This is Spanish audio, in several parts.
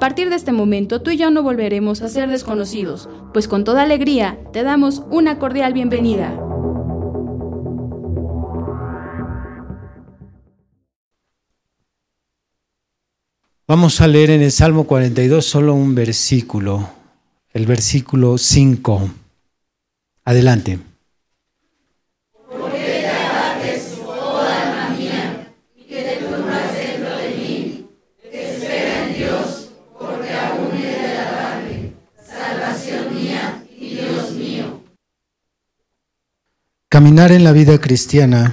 A partir de este momento, tú y yo no volveremos a ser desconocidos, pues con toda alegría te damos una cordial bienvenida. Vamos a leer en el Salmo 42 solo un versículo, el versículo 5. Adelante. Caminar en la vida cristiana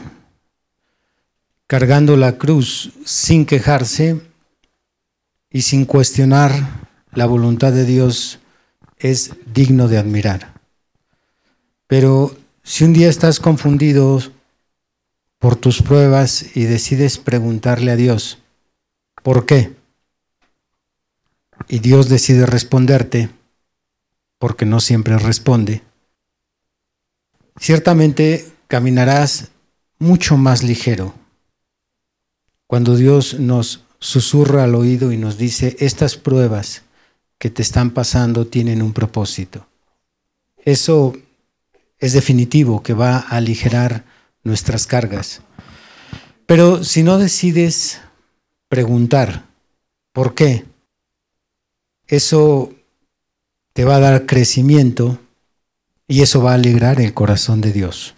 cargando la cruz sin quejarse y sin cuestionar la voluntad de Dios es digno de admirar. Pero si un día estás confundido por tus pruebas y decides preguntarle a Dios, ¿por qué? Y Dios decide responderte, porque no siempre responde, ciertamente caminarás mucho más ligero. Cuando Dios nos susurra al oído y nos dice, estas pruebas que te están pasando tienen un propósito. Eso es definitivo que va a aligerar nuestras cargas. Pero si no decides preguntar, ¿por qué? Eso te va a dar crecimiento y eso va a alegrar el corazón de Dios.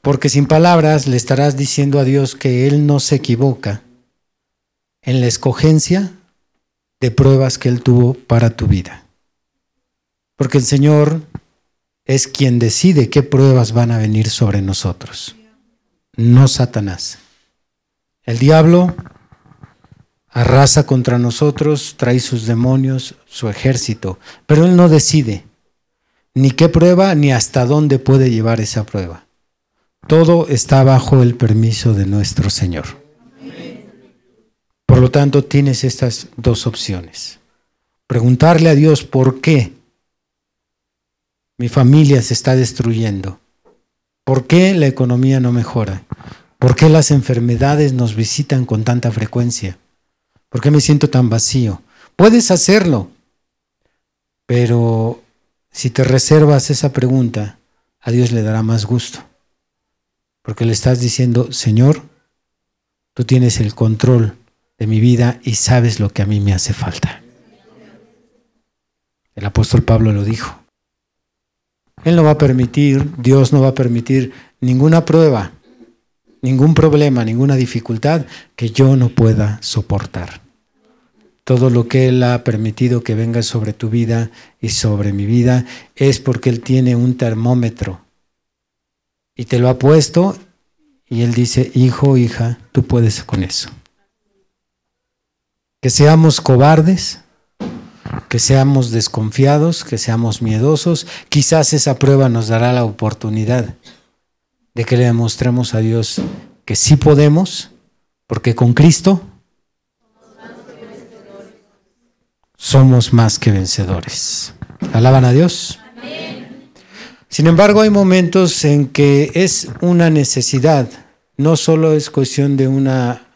Porque sin palabras le estarás diciendo a Dios que Él no se equivoca en la escogencia de pruebas que Él tuvo para tu vida. Porque el Señor es quien decide qué pruebas van a venir sobre nosotros, no Satanás. El diablo arrasa contra nosotros, trae sus demonios, su ejército, pero Él no decide ni qué prueba ni hasta dónde puede llevar esa prueba. Todo está bajo el permiso de nuestro Señor. Por lo tanto, tienes estas dos opciones. Preguntarle a Dios por qué mi familia se está destruyendo. ¿Por qué la economía no mejora? ¿Por qué las enfermedades nos visitan con tanta frecuencia? ¿Por qué me siento tan vacío? Puedes hacerlo, pero si te reservas esa pregunta, a Dios le dará más gusto. Porque le estás diciendo, Señor, tú tienes el control de mi vida y sabes lo que a mí me hace falta. El apóstol Pablo lo dijo. Él no va a permitir, Dios no va a permitir ninguna prueba, ningún problema, ninguna dificultad que yo no pueda soportar todo lo que Él ha permitido que venga sobre tu vida y sobre mi vida es porque Él tiene un termómetro y te lo ha puesto y Él dice, hijo, hija, tú puedes con eso. Que seamos cobardes, que seamos desconfiados, que seamos miedosos, quizás esa prueba nos dará la oportunidad de que le demostremos a Dios que sí podemos, porque con Cristo somos más que vencedores. ¿Alaban a Dios? Sin embargo, hay momentos en que es una necesidad, no solo es cuestión de una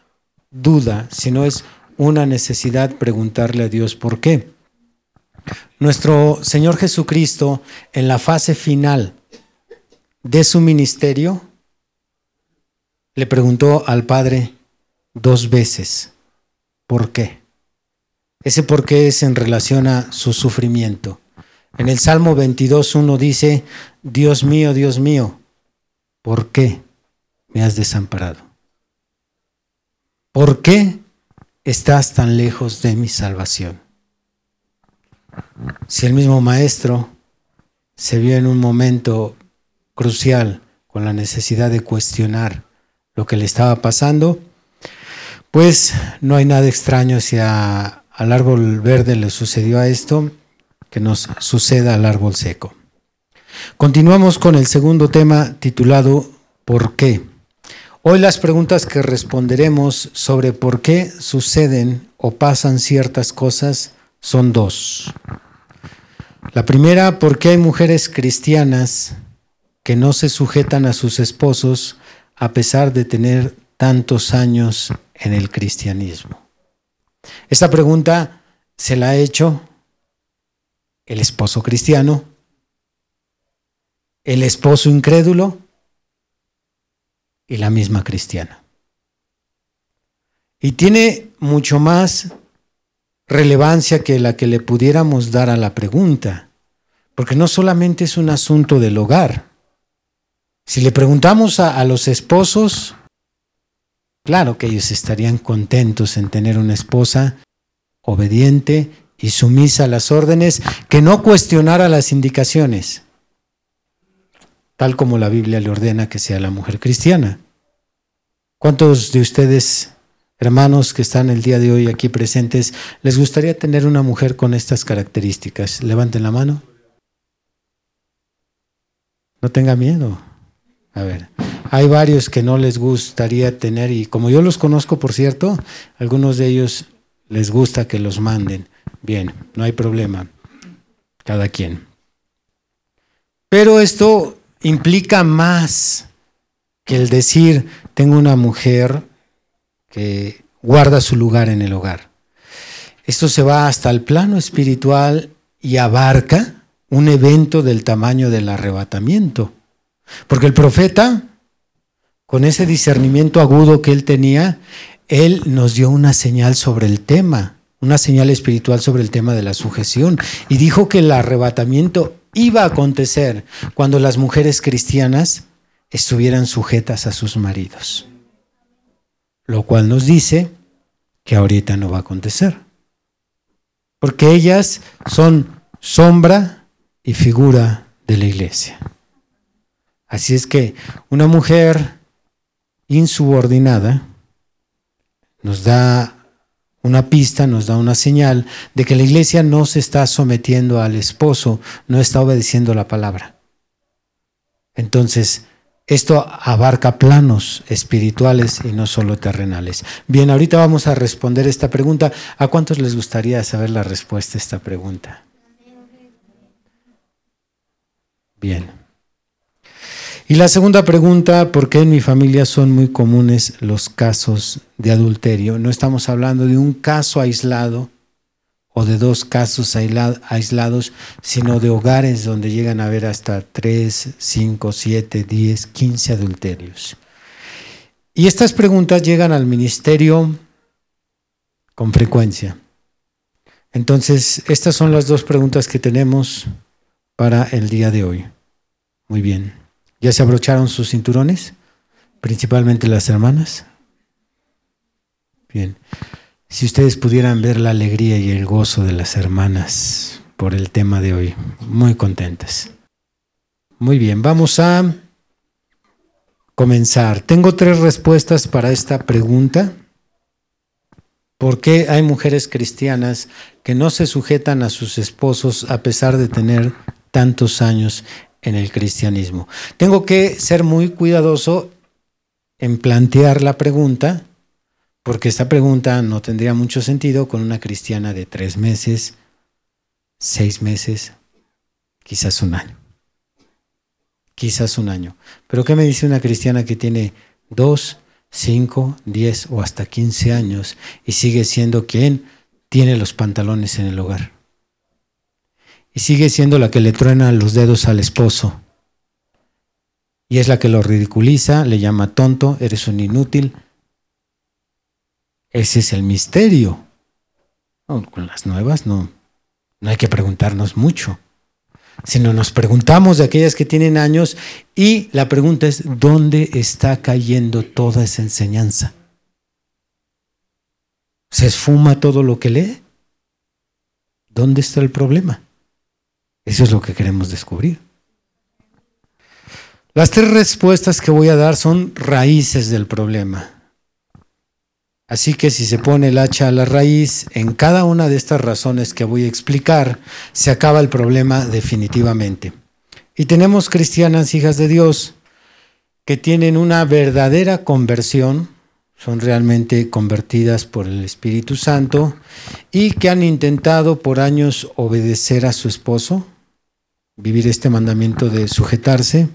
duda, sino es una necesidad preguntarle a Dios por qué. Nuestro Señor Jesucristo, en la fase final de su ministerio, le preguntó al Padre dos veces, ¿por qué? Ese por qué es en relación a su sufrimiento. En el Salmo 22.1 dice, Dios mío, Dios mío, ¿por qué me has desamparado? ¿Por qué estás tan lejos de mi salvación? Si el mismo Maestro se vio en un momento crucial con la necesidad de cuestionar lo que le estaba pasando, pues no hay nada extraño si al árbol verde le sucedió a esto, que nos suceda al árbol seco. Continuamos con el segundo tema titulado ¿Por qué? Hoy las preguntas que responderemos sobre por qué suceden o pasan ciertas cosas son dos. La primera, ¿por qué hay mujeres cristianas que no se sujetan a sus esposos a pesar de tener tantos años en el cristianismo? Esta pregunta se la ha hecho el esposo cristiano, el esposo incrédulo y la misma cristiana. Y tiene mucho más relevancia que la que le pudiéramos dar a la pregunta, porque no solamente es un asunto del hogar. Si le preguntamos a, los esposos, claro que ellos estarían contentos en tener una esposa obediente y sumisa a las órdenes, que no cuestionara las indicaciones, tal como la Biblia le ordena que sea la mujer cristiana. ¿Cuántos de ustedes hermanos que están el día de hoy aquí presentes, les gustaría tener una mujer con estas características? Levanten la mano. No tenga miedo. A ver, hay varios que no les gustaría tener y como yo los conozco, por cierto, algunos de ellos les gusta que los manden. Bien, no hay problema. Cada quien. Pero esto implica más que el decir, tengo una mujer que guarda su lugar en el hogar. Esto se va hasta el plano espiritual y abarca un evento del tamaño del arrebatamiento. Porque el profeta, con ese discernimiento agudo que él tenía, él nos dio una señal sobre el tema, una señal espiritual sobre el tema de la sujeción, y dijo que el arrebatamiento iba a acontecer cuando las mujeres cristianas estuvieran sujetas a sus maridos lo cual nos dice que ahorita no va a acontecer. Porque ellas son sombra y figura de la iglesia. Así es que una mujer insubordinada nos da una pista, nos da una señal de que la iglesia no se está sometiendo al esposo, no está obedeciendo la palabra. Entonces, esto abarca planos espirituales y no solo terrenales. Bien, ahorita vamos a responder esta pregunta. ¿A cuántos les gustaría saber la respuesta a esta pregunta? Bien. Y la segunda pregunta, ¿por qué en mi familia son muy comunes los casos de adulterio? No estamos hablando de un caso aislado o de dos casos aislados, sino de hogares donde llegan a haber hasta 3, 5, 7, 10, 15 adulterios. Y estas preguntas llegan al ministerio con frecuencia. Entonces, estas son las dos preguntas que tenemos para el día de hoy. Muy bien. ¿Ya se abrocharon sus cinturones? Principalmente las hermanas. Bien. Si ustedes pudieran ver la alegría y el gozo de las hermanas por el tema de hoy, muy contentas. Muy bien, vamos a comenzar. Tengo tres respuestas para esta pregunta. ¿Por qué hay mujeres cristianas que no se sujetan a sus esposos a pesar de tener tantos años en el cristianismo? Tengo que ser muy cuidadoso en plantear la pregunta porque esta pregunta no tendría mucho sentido con una cristiana de tres meses, seis meses, quizás un año. Quizás un año. Pero ¿qué me dice una cristiana que tiene dos, cinco, diez o hasta quince años y sigue siendo quien tiene los pantalones en el hogar? Y sigue siendo la que le truena los dedos al esposo. Y es la que lo ridiculiza, le llama tonto, eres un inútil, ese es el misterio. con las nuevas no, no hay que preguntarnos mucho, sino nos preguntamos de aquellas que tienen años y la pregunta es, ¿dónde está cayendo toda esa enseñanza? ¿Se esfuma todo lo que lee? ¿Dónde está el problema? Eso es lo que queremos descubrir. Las tres respuestas que voy a dar son raíces del problema. Así que si se pone el hacha a la raíz, en cada una de estas razones que voy a explicar, se acaba el problema definitivamente. Y tenemos cristianas hijas de Dios que tienen una verdadera conversión, son realmente convertidas por el Espíritu Santo y que han intentado por años obedecer a su esposo, vivir este mandamiento de sujetarse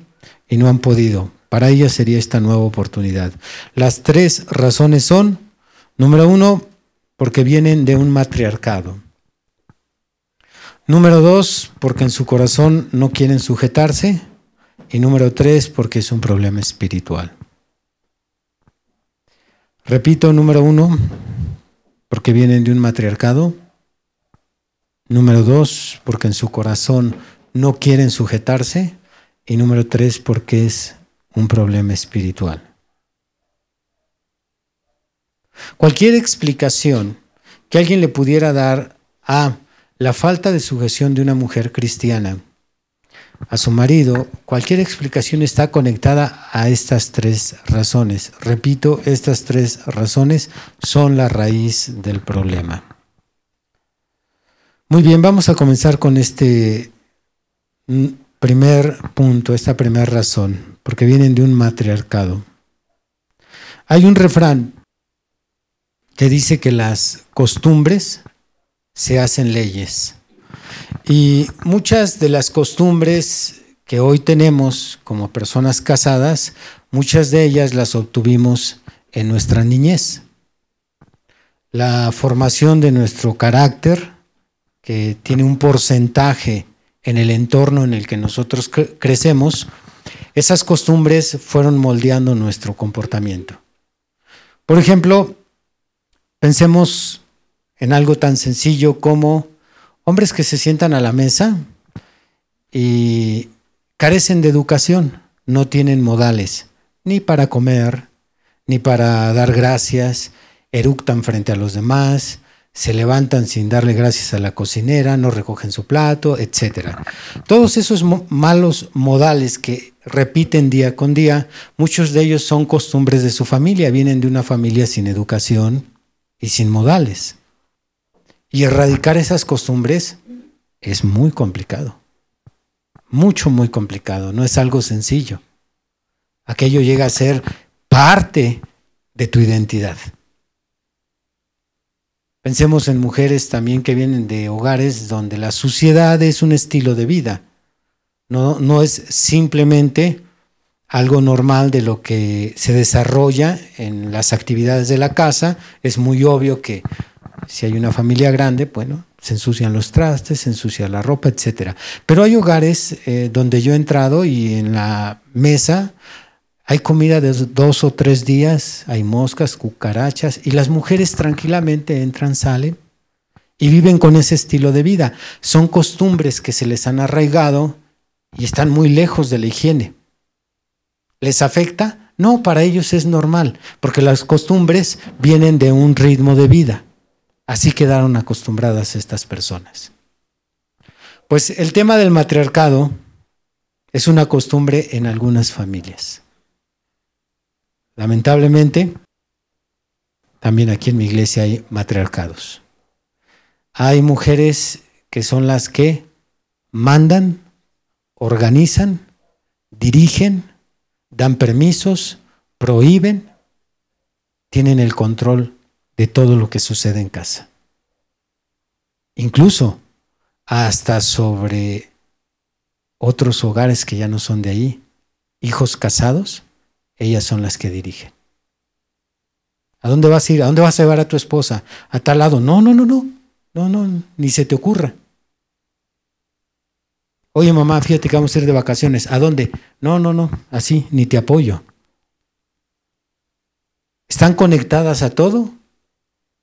y no han podido. Para ellas sería esta nueva oportunidad. Las tres razones son Número uno, porque vienen de un matriarcado. Número dos, porque en su corazón no quieren sujetarse. Y número tres, porque es un problema espiritual. Repito, número uno, porque vienen de un matriarcado. Número dos, porque en su corazón no quieren sujetarse. Y número tres, porque es un problema espiritual. Cualquier explicación que alguien le pudiera dar a la falta de sujeción de una mujer cristiana a su marido, cualquier explicación está conectada a estas tres razones. Repito, estas tres razones son la raíz del problema. Muy bien, vamos a comenzar con este primer punto, esta primera razón, porque vienen de un matriarcado. Hay un refrán que dice que las costumbres se hacen leyes. Y muchas de las costumbres que hoy tenemos como personas casadas, muchas de ellas las obtuvimos en nuestra niñez. La formación de nuestro carácter, que tiene un porcentaje en el entorno en el que nosotros crecemos, esas costumbres fueron moldeando nuestro comportamiento. Por ejemplo, Pensemos en algo tan sencillo como hombres que se sientan a la mesa y carecen de educación, no tienen modales, ni para comer, ni para dar gracias, eructan frente a los demás, se levantan sin darle gracias a la cocinera, no recogen su plato, etc. Todos esos malos modales que repiten día con día, muchos de ellos son costumbres de su familia, vienen de una familia sin educación, y sin modales. Y erradicar esas costumbres es muy complicado. Mucho, muy complicado. No es algo sencillo. Aquello llega a ser parte de tu identidad. Pensemos en mujeres también que vienen de hogares donde la suciedad es un estilo de vida. No, no es simplemente algo normal de lo que se desarrolla en las actividades de la casa. Es muy obvio que si hay una familia grande, bueno, se ensucian los trastes, se ensucia la ropa, etc. Pero hay hogares eh, donde yo he entrado y en la mesa hay comida de dos o tres días, hay moscas, cucarachas, y las mujeres tranquilamente entran, salen y viven con ese estilo de vida. Son costumbres que se les han arraigado y están muy lejos de la higiene. ¿Les afecta? No, para ellos es normal, porque las costumbres vienen de un ritmo de vida. Así quedaron acostumbradas estas personas. Pues el tema del matriarcado es una costumbre en algunas familias. Lamentablemente, también aquí en mi iglesia hay matriarcados. Hay mujeres que son las que mandan, organizan, dirigen, dan permisos, prohíben, tienen el control de todo lo que sucede en casa. Incluso hasta sobre otros hogares que ya no son de ahí, hijos casados, ellas son las que dirigen. ¿A dónde vas a ir? ¿A dónde vas a llevar a tu esposa? A tal lado. No, no, no, no. No, no, ni se te ocurra. Oye, mamá, fíjate que vamos a ir de vacaciones. ¿A dónde? No, no, no, así, ni te apoyo. Están conectadas a todo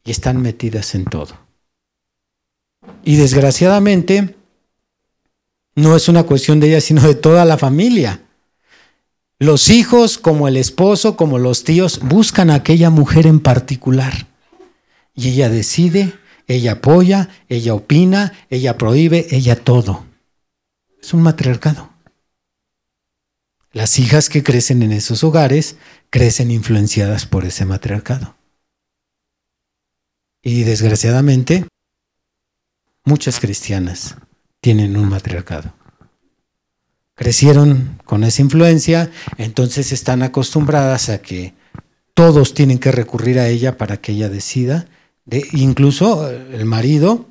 y están metidas en todo. Y desgraciadamente, no es una cuestión de ella, sino de toda la familia. Los hijos, como el esposo, como los tíos, buscan a aquella mujer en particular. Y ella decide, ella apoya, ella opina, ella prohíbe, ella todo. Es un matriarcado. Las hijas que crecen en esos hogares crecen influenciadas por ese matriarcado. Y desgraciadamente, muchas cristianas tienen un matriarcado. Crecieron con esa influencia, entonces están acostumbradas a que todos tienen que recurrir a ella para que ella decida. De, incluso el marido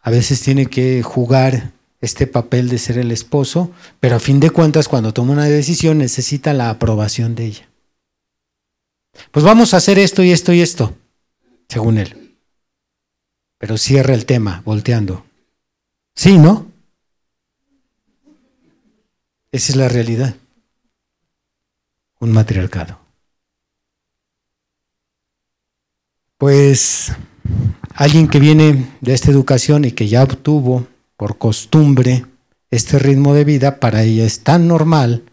a veces tiene que jugar este papel de ser el esposo, pero a fin de cuentas cuando toma una decisión necesita la aprobación de ella. Pues vamos a hacer esto y esto y esto, según él. Pero cierra el tema, volteando. Sí, ¿no? Esa es la realidad. Un matriarcado. Pues alguien que viene de esta educación y que ya obtuvo por costumbre este ritmo de vida, para ella es tan normal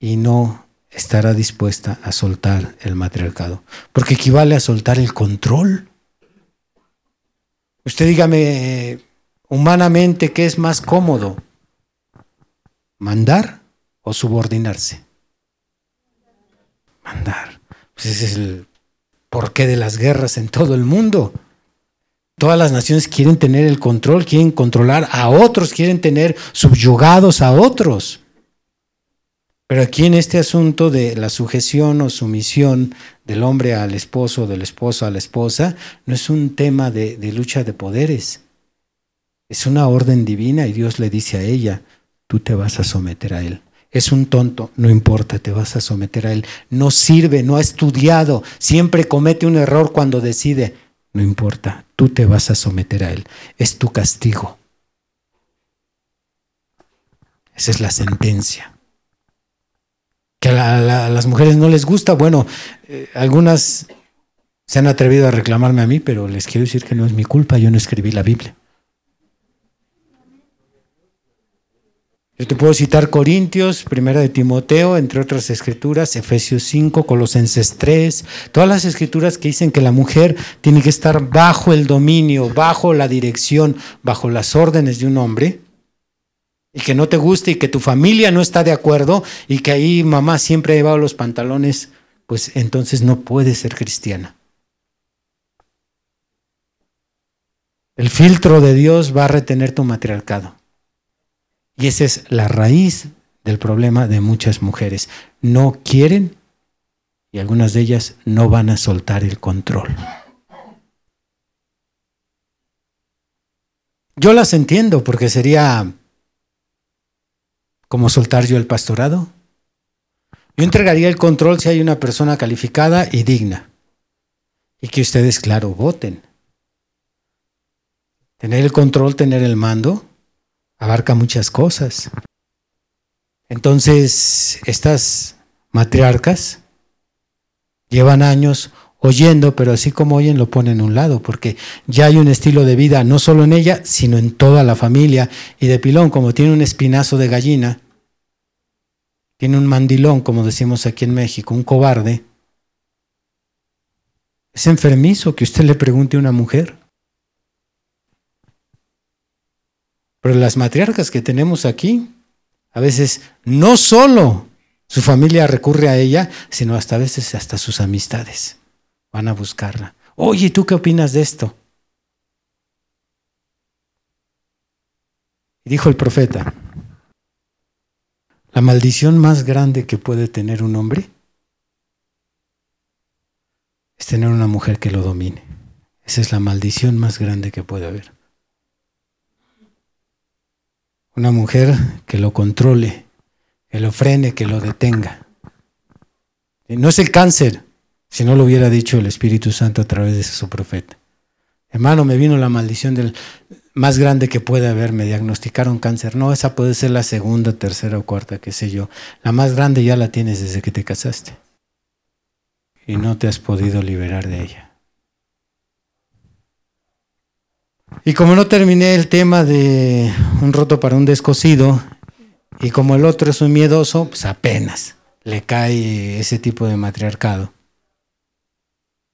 y no estará dispuesta a soltar el matriarcado, porque equivale a soltar el control. Usted dígame humanamente qué es más cómodo, mandar o subordinarse. Mandar. Pues ese es el porqué de las guerras en todo el mundo. Todas las naciones quieren tener el control, quieren controlar a otros, quieren tener subyugados a otros. Pero aquí en este asunto de la sujeción o sumisión del hombre al esposo, del esposo a la esposa, no es un tema de, de, lucha de poderes. Es una orden divina y Dios le dice a ella, tú te vas a someter a él. Es un tonto, no importa, te vas a someter a él. No sirve, no ha estudiado, siempre comete un error cuando decide, no importa, tú te vas a someter a él. Es tu castigo. Esa es la sentencia que a, las mujeres no les gusta. Bueno, eh, algunas se han atrevido a reclamarme a mí, pero les quiero decir que no es mi culpa, yo no escribí la Biblia. Yo te puedo citar Corintios, Primera de Timoteo, entre otras escrituras, Efesios 5, Colosenses 3, todas las escrituras que dicen que la mujer tiene que estar bajo el dominio, bajo la dirección, bajo las órdenes de un hombre y que no te guste y que tu familia no está de acuerdo y que ahí mamá siempre ha llevado los pantalones, pues entonces no puedes ser cristiana. El filtro de Dios va a retener tu matriarcado. Y esa es la raíz del problema de muchas mujeres. No quieren y algunas de ellas no van a soltar el control. Yo las entiendo porque sería como soltar yo el pastorado. Yo entregaría el control si hay una persona calificada y digna. Y que ustedes, claro, voten. Tener el control, tener el mando, abarca muchas cosas. Entonces, estas matriarcas llevan años oyendo, pero así como oyen lo ponen a un lado, porque ya hay un estilo de vida, no solo en ella, sino en toda la familia. Y de pilón, como tiene un espinazo de gallina, tiene un mandilón, como decimos aquí en México, un cobarde. Es enfermizo que usted le pregunte a una mujer. Pero las matriarcas que tenemos aquí, a veces no solo su familia recurre a ella, sino hasta a veces hasta sus amistades van a buscarla. Oye, ¿tú qué opinas de esto? Dijo el profeta, la maldición más grande que puede tener un hombre es tener una mujer que lo domine. Esa es la maldición más grande que puede haber. Una mujer que lo controle, que lo frene, que lo detenga. No es el cáncer, si no lo hubiera dicho el Espíritu Santo a través de su profeta. Hermano, me vino la maldición del más grande que puede haber, me diagnosticaron cáncer. No, esa puede ser la segunda, tercera o cuarta, qué sé yo. La más grande ya la tienes desde que te casaste. Y no te has podido liberar de ella. Y como no terminé el tema de un roto para un descosido, y como el otro es un miedoso, pues apenas le cae ese tipo de matriarcado.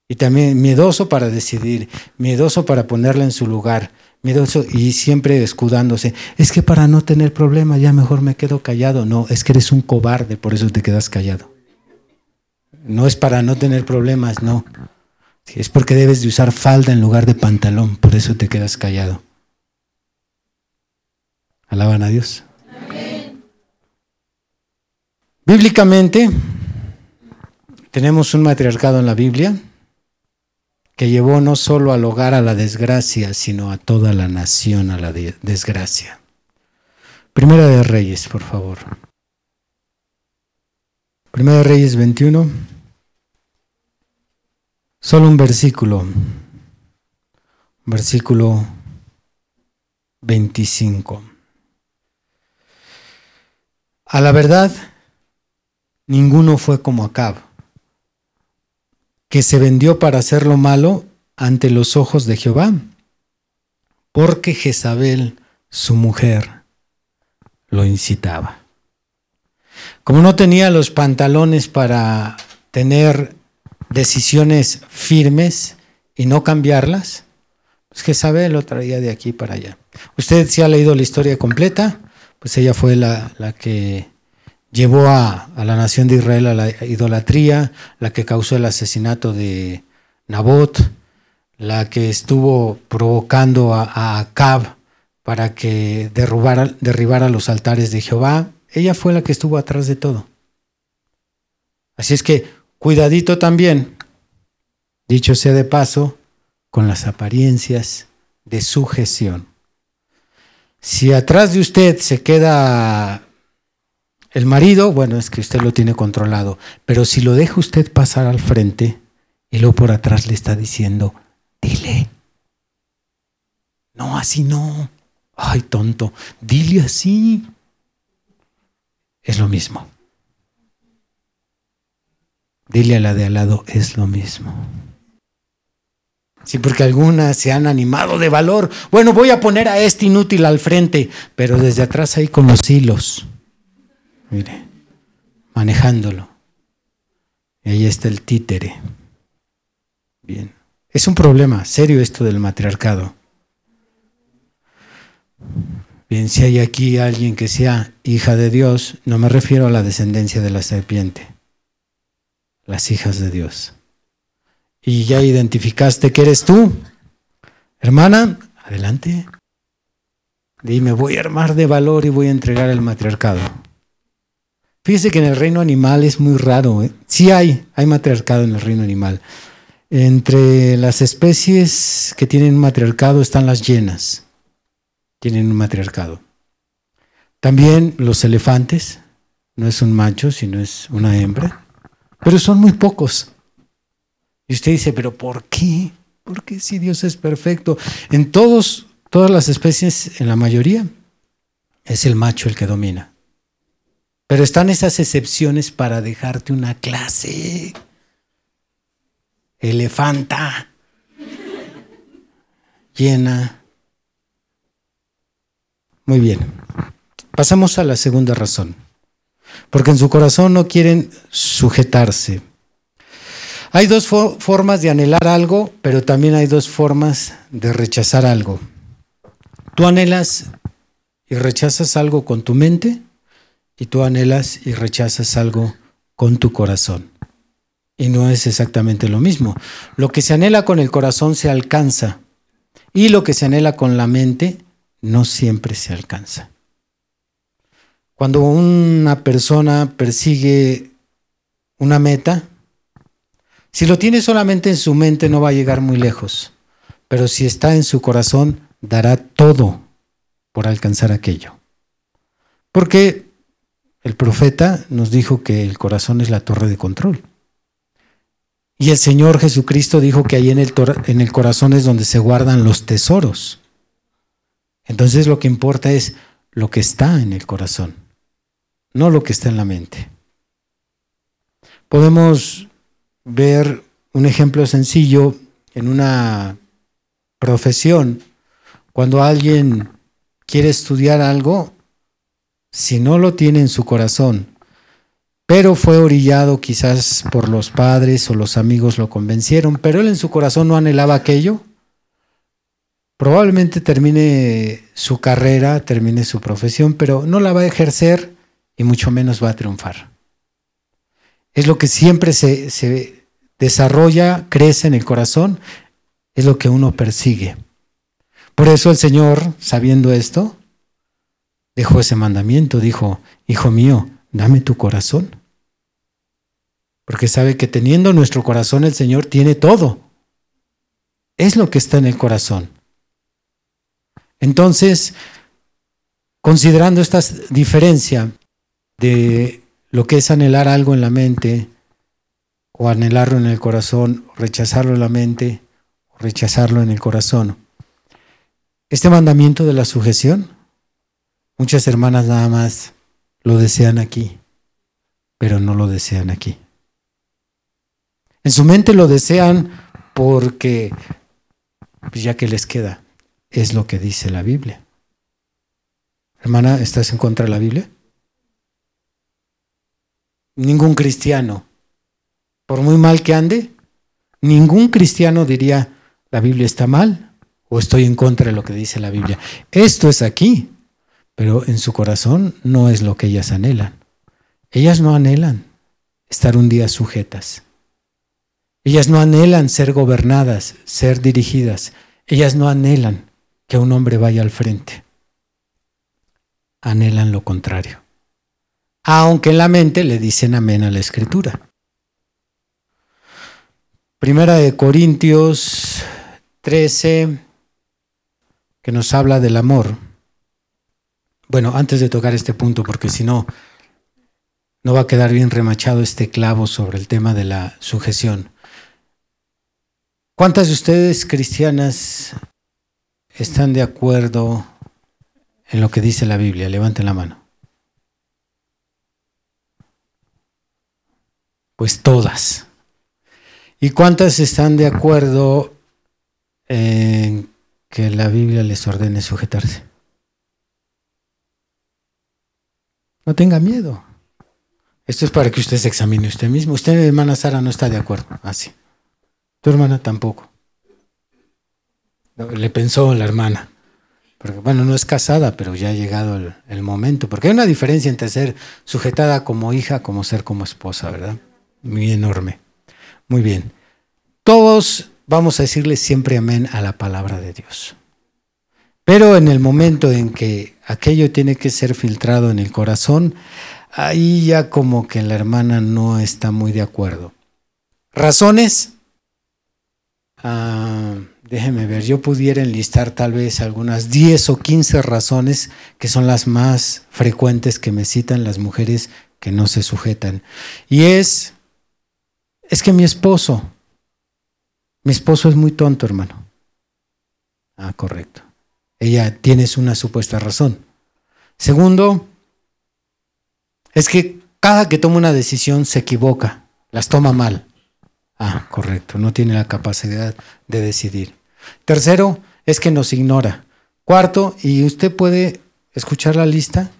Y también miedoso para decidir, miedoso para ponerla en su lugar, miedoso y siempre escudándose. Es que para no tener problemas ya mejor me quedo callado. No, es que eres un cobarde, por eso te quedas callado. No es para no tener problemas, no. Es porque debes de usar falda en lugar de pantalón, por eso te quedas callado. Alaban a Dios. Bíblicamente, tenemos un matriarcado en la Biblia que llevó no solo al hogar a la desgracia, sino a toda la nación a la desgracia. Primera de Reyes, por favor. Primera de Reyes 21. Solo un versículo. Versículo 25. A la verdad, ninguno fue como Acab que se vendió para hacer lo malo ante los ojos de Jehová, porque Jezabel, su mujer, lo incitaba. Como no tenía los pantalones para tener decisiones firmes y no cambiarlas, pues Jezabel lo traía de aquí para allá. Usted si ha leído la historia completa, pues ella fue la, la que llevó a, la nación de Israel a la idolatría, la que causó el asesinato de Nabot, la que estuvo provocando a, Acab para que derrubara, derribara los altares de Jehová. Ella fue la que estuvo atrás de todo. Así es que cuidadito también, dicho sea de paso, con las apariencias de sujeción. Si atrás de usted se queda el marido, bueno, es que usted lo tiene controlado, pero si lo deja usted pasar al frente y luego por atrás le está diciendo, dile. No, así no. Ay, tonto, dile así. Es lo mismo. Dile a la de al lado, es lo mismo. Sí, porque algunas se han animado de valor. Bueno, voy a poner a este inútil al frente, pero desde atrás ahí con los hilos. Mire, manejándolo. Y ahí está el títere. Bien. Es un problema serio esto del matriarcado. Bien, si hay aquí alguien que sea hija de Dios, no me refiero a la descendencia de la serpiente, las hijas de Dios. Y ya identificaste que eres tú, hermana, adelante. Dime, voy a armar de valor y voy a entregar el matriarcado. Fíjese que en el reino animal es muy raro. ¿eh? Sí hay, hay matriarcado en el reino animal. Entre las especies que tienen matriarcado están las llenas. Tienen un matriarcado. También los elefantes. No es un macho, sino es una hembra. Pero son muy pocos. Y usted dice, pero ¿por qué? ¿Por qué si Dios es perfecto? En todos, todas las especies, en la mayoría, es el macho el que domina. Pero están esas excepciones para dejarte una clase. Elefanta. Llena. Muy bien. Pasamos a la segunda razón. Porque en su corazón no quieren sujetarse. Hay dos formas de anhelar algo, pero también hay dos formas de rechazar algo. Tú anhelas y rechazas algo con tu mente y tú anhelas y rechazas algo con tu corazón. Y no es exactamente lo mismo. Lo que se anhela con el corazón se alcanza y lo que se anhela con la mente no siempre se alcanza. Cuando una persona persigue una meta, si lo tiene solamente en su mente no va a llegar muy lejos, pero si está en su corazón dará todo por alcanzar aquello. Porque el profeta nos dijo que el corazón es la torre de control. Y el Señor Jesucristo dijo que ahí en el, corazón es donde se guardan los tesoros. Entonces lo que importa es lo que está en el corazón, no lo que está en la mente. Podemos ver un ejemplo sencillo en una profesión. Cuando alguien quiere estudiar algo, si no lo tiene en su corazón, pero fue orillado quizás por los padres o los amigos lo convencieron, pero él en su corazón no anhelaba aquello, probablemente termine su carrera, termine su profesión, pero no la va a ejercer y mucho menos va a triunfar. Es lo que siempre se, se desarrolla, crece en el corazón, es lo que uno persigue. Por eso el Señor, sabiendo esto, dejó ese mandamiento, dijo, Hijo mío, dame tu corazón. Porque sabe que teniendo nuestro corazón el Señor tiene todo. Es lo que está en el corazón. Entonces, considerando esta diferencia de lo que es anhelar algo en la mente, o anhelarlo en el corazón, rechazarlo en la mente, o rechazarlo en el corazón. Este mandamiento de la sujeción, muchas hermanas nada más lo desean aquí, pero no lo desean aquí. En su mente lo desean porque, pues ya que les queda, es lo que dice la Biblia. Hermana, ¿estás en contra de la Biblia? Ningún cristiano, por muy mal que ande, ningún cristiano diría, la Biblia está mal o estoy en contra de lo que dice la Biblia. Esto es aquí, pero en su corazón no es lo que ellas anhelan. Ellas no anhelan estar un día sujetas. Ellas no anhelan ser gobernadas, ser dirigidas. Ellas no anhelan que un hombre vaya al frente. Anhelan lo contrario. Aunque en la mente le dicen amén a la escritura. Primera de Corintios 13, que nos habla del amor. Bueno, antes de tocar este punto, porque si no, no va a quedar bien remachado este clavo sobre el tema de la sujeción. ¿Cuántas de ustedes cristianas están de acuerdo en lo que dice la Biblia? Levanten la mano. Pues todas. ¿Y cuántas están de acuerdo en que la Biblia les ordene sujetarse? No tenga miedo. Esto es para que usted se examine usted mismo. Usted, hermana Sara, no está de acuerdo. Así. Ah, tu hermana tampoco. Le pensó la hermana. Porque, bueno, no es casada, pero ya ha llegado el, momento. Porque hay una diferencia entre ser sujetada como hija, como ser como esposa, ¿verdad? Muy enorme. Muy bien. Todos vamos a decirle siempre amén a la palabra de Dios. Pero en el momento en que aquello tiene que ser filtrado en el corazón, ahí ya como que la hermana no está muy de acuerdo. ¿Razones? Ah, déjeme ver, yo pudiera enlistar tal vez algunas 10 o 15 razones que son las más frecuentes que me citan las mujeres que no se sujetan. Y es, es que mi esposo, mi esposo es muy tonto, hermano. Ah, correcto. Ella tiene una supuesta razón. Segundo, es que cada que toma una decisión se equivoca, las toma mal. Ah, correcto, no tiene la capacidad de decidir. Tercero, es que nos ignora. Cuarto, y usted puede escuchar la lista,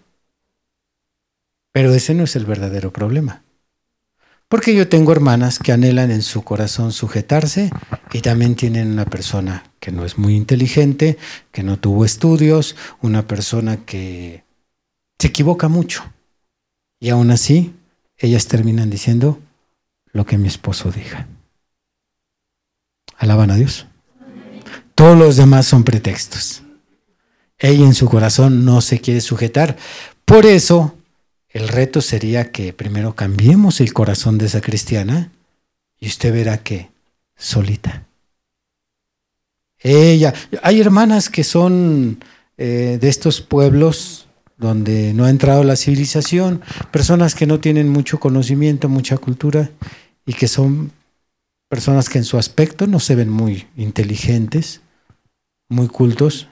pero ese no es el verdadero problema. Porque yo tengo hermanas que anhelan en su corazón sujetarse y también tienen una persona que no es muy inteligente, que no tuvo estudios, una persona que se equivoca mucho. Y aún así, ellas terminan diciendo lo que mi esposo diga. Alaban a Dios. Todos los demás son pretextos. Ella en su corazón no se quiere sujetar. Por eso, el reto sería que primero cambiemos el corazón de esa cristiana y usted verá que solita. Ella, hay hermanas que son eh, de estos pueblos donde no ha entrado la civilización, personas que no tienen mucho conocimiento, mucha cultura y que son personas que en su aspecto no se ven muy inteligentes, muy cultos.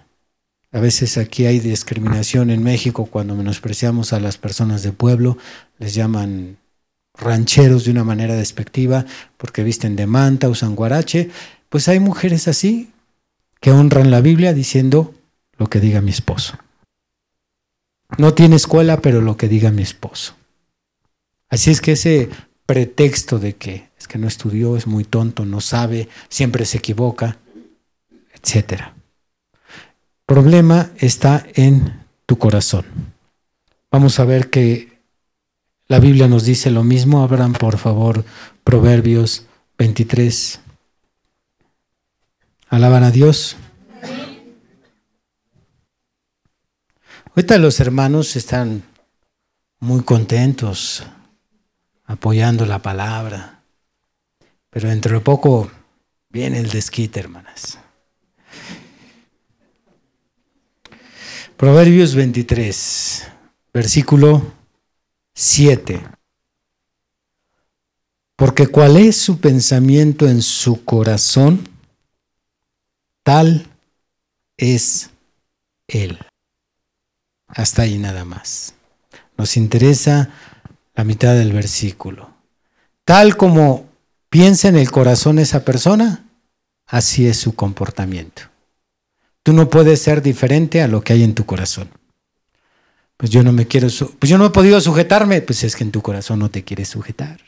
A veces aquí hay discriminación en México cuando menospreciamos a las personas de pueblo, les llaman rancheros de una manera despectiva porque visten de manta, usan guarache. Pues hay mujeres así que honran la Biblia diciendo lo que diga mi esposo. No tiene escuela, pero lo que diga mi esposo. Así es que ese pretexto de que es que no estudió, es muy tonto, no sabe, siempre se equivoca, etc. problema está en tu corazón. Vamos a ver que la Biblia nos dice lo mismo. Abran, por favor, Proverbios 23. Alaban a Dios. Ahorita los hermanos están muy contentos apoyando la palabra, pero dentro de poco viene el desquite, hermanas. Proverbios 23, versículo 7. Porque cuál es su pensamiento en su corazón, tal es él. Hasta ahí nada más. Nos interesa la mitad del versículo. Tal como piensa en el corazón esa persona, así es su comportamiento. Tú no puedes ser diferente a lo que hay en tu corazón. Pues yo no me quiero, pues yo no he podido sujetarme, pues es que en tu corazón no te quieres sujetar.